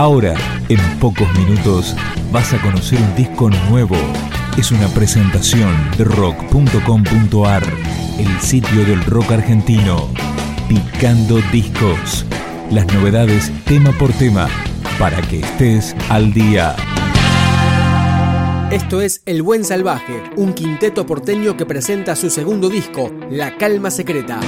Ahora, en pocos minutos, vas a conocer un disco nuevo. Es una presentación de rock.com.ar, el sitio del rock argentino. Picando discos. Las novedades tema por tema, para que estés al día. Esto es El Buen Salvaje, un quinteto porteño que presenta su segundo disco, La Calma Secreta.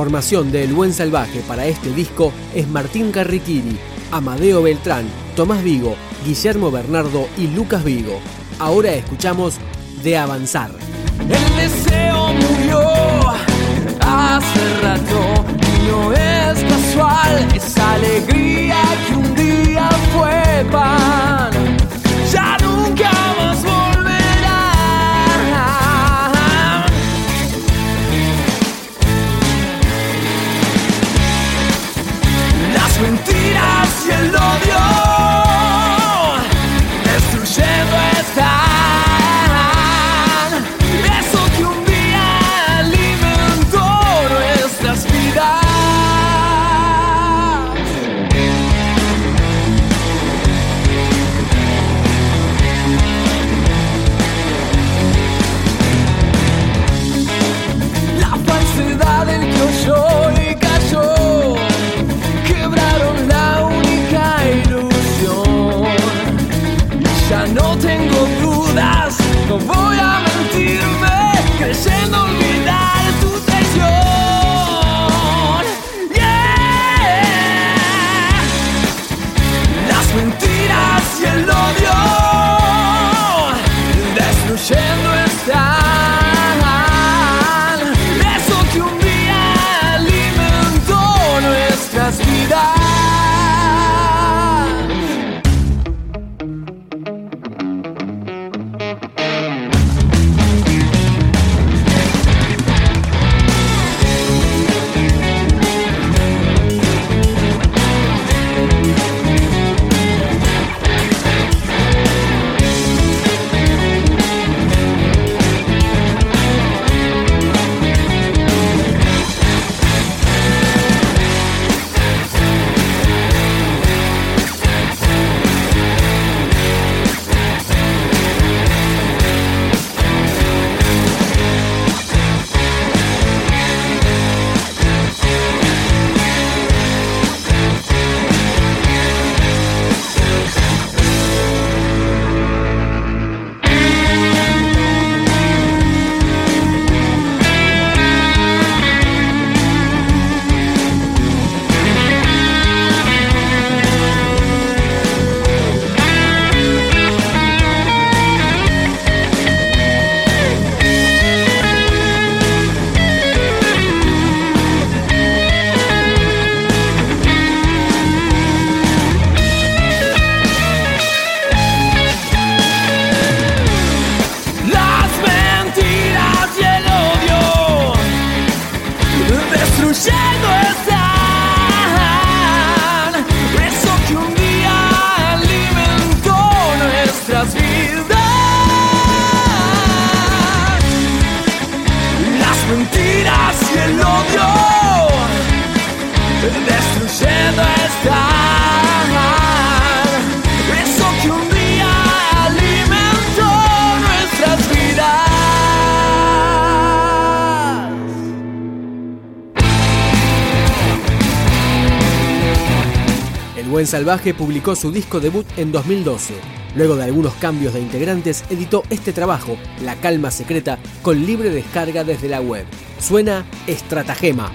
Formación de El Buen Salvaje para este disco es Martín Carriquiri, Amadeo Beltrán, Tomás Vigo, Guillermo Bernardo y Lucas Vigo. Ahora escuchamos De Avanzar. El deseo murió hace rato, no es casual esa alegría que un día fue Buen Salvaje publicó su disco debut en 2012. Luego de algunos cambios de integrantes, editó este trabajo, La Calma Secreta, con libre descarga desde la web. Suena Estratagema.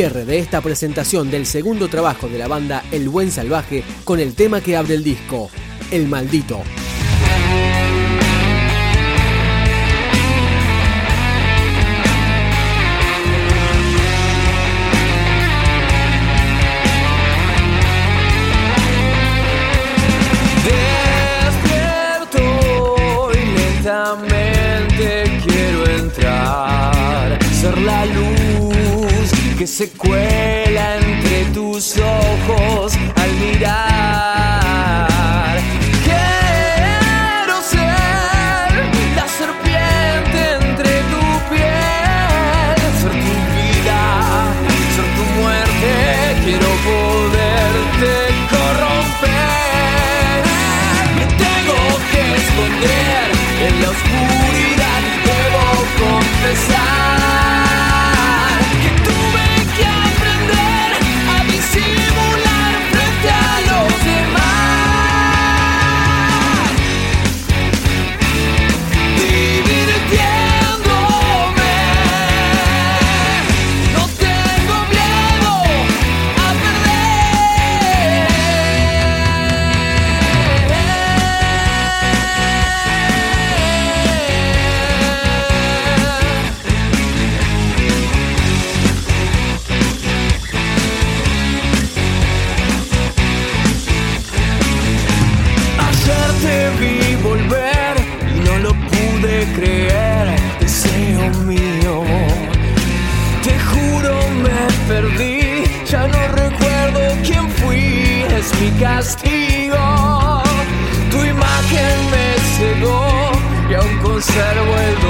cierre de esta presentación del segundo trabajo de la banda El Buen Salvaje con el tema que abre el disco, El Maldito. conseguenze Set away